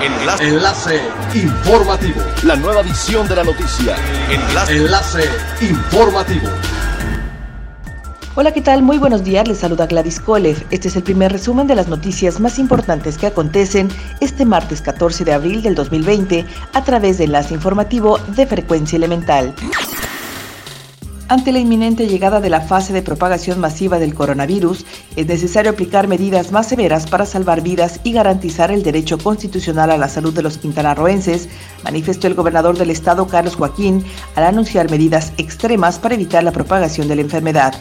Enlace. Enlace informativo. La nueva edición de la noticia. Enlace. Enlace informativo. Hola, ¿qué tal? Muy buenos días, les saluda Gladys Kolev. Este es el primer resumen de las noticias más importantes que acontecen este martes 14 de abril del 2020 a través de Enlace Informativo de Frecuencia Elemental. Ante la inminente llegada de la fase de propagación masiva del coronavirus, es necesario aplicar medidas más severas para salvar vidas y garantizar el derecho constitucional a la salud de los quintanarroenses, manifestó el gobernador del estado Carlos Joaquín al anunciar medidas extremas para evitar la propagación de la enfermedad.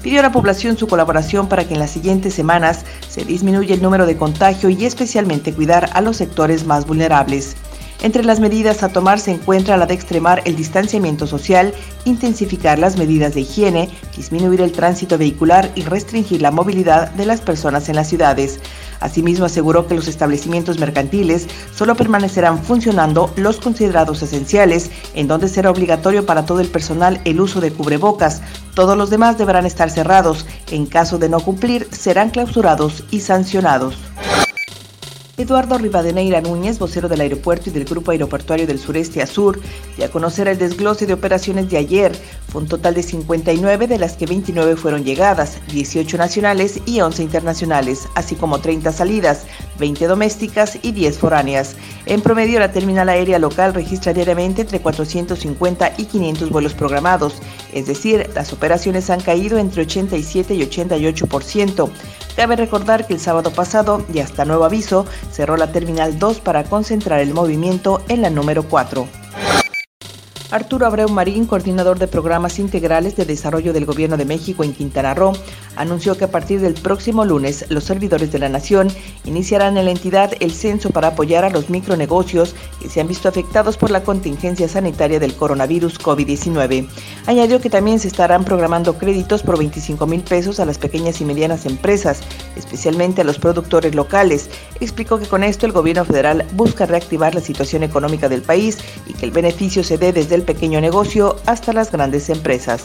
Pidió a la población su colaboración para que en las siguientes semanas se disminuya el número de contagio y especialmente cuidar a los sectores más vulnerables. Entre las medidas a tomar se encuentra la de extremar el distanciamiento social, intensificar las medidas de higiene, disminuir el tránsito vehicular y restringir la movilidad de las personas en las ciudades. Asimismo, aseguró que los establecimientos mercantiles solo permanecerán funcionando los considerados esenciales, en donde será obligatorio para todo el personal el uso de cubrebocas. Todos los demás deberán estar cerrados. En caso de no cumplir, serán clausurados y sancionados. Eduardo Rivadeneira Núñez, vocero del aeropuerto y del Grupo Aeroportuario del Sureste Azur, dio a conocer el desglose de operaciones de ayer. Fue un total de 59, de las que 29 fueron llegadas, 18 nacionales y 11 internacionales, así como 30 salidas, 20 domésticas y 10 foráneas. En promedio, la terminal aérea local registra diariamente entre 450 y 500 vuelos programados, es decir, las operaciones han caído entre 87 y 88%. Cabe recordar que el sábado pasado, y hasta nuevo aviso, cerró la Terminal 2 para concentrar el movimiento en la número 4. Arturo Abreu Marín, coordinador de programas integrales de desarrollo del Gobierno de México en Quintana Roo, anunció que a partir del próximo lunes los servidores de la Nación iniciarán en la entidad el censo para apoyar a los micronegocios que se han visto afectados por la contingencia sanitaria del coronavirus COVID-19. Añadió que también se estarán programando créditos por 25 mil pesos a las pequeñas y medianas empresas, especialmente a los productores locales. Explicó que con esto el gobierno federal busca reactivar la situación económica del país y que el beneficio se dé desde el pequeño negocio hasta las grandes empresas.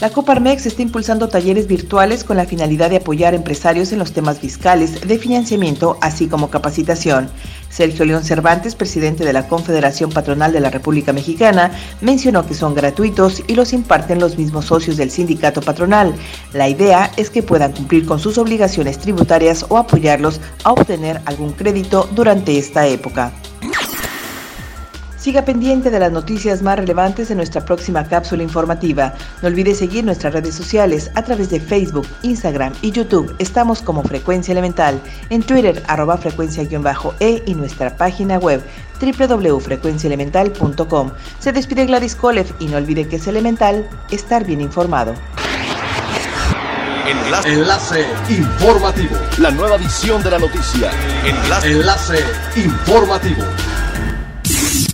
La Coparmex está impulsando talleres virtuales con la finalidad de apoyar a empresarios en los temas fiscales, de financiamiento, así como capacitación. Sergio León Cervantes, presidente de la Confederación Patronal de la República Mexicana, mencionó que son gratuitos y los imparten los mismos socios del sindicato patronal. La idea es que puedan cumplir con sus obligaciones tributarias o apoyarlos a obtener algún crédito durante esta época. Siga pendiente de las noticias más relevantes de nuestra próxima cápsula informativa. No olvide seguir nuestras redes sociales a través de Facebook, Instagram y YouTube. Estamos como Frecuencia Elemental. En Twitter, arroba frecuencia-e y nuestra página web www.frecuenciaelemental.com. Se despide Gladys Kolev y no olvide que es elemental estar bien informado. Enlace. Enlace informativo. La nueva edición de la noticia. Enlace. Enlace informativo.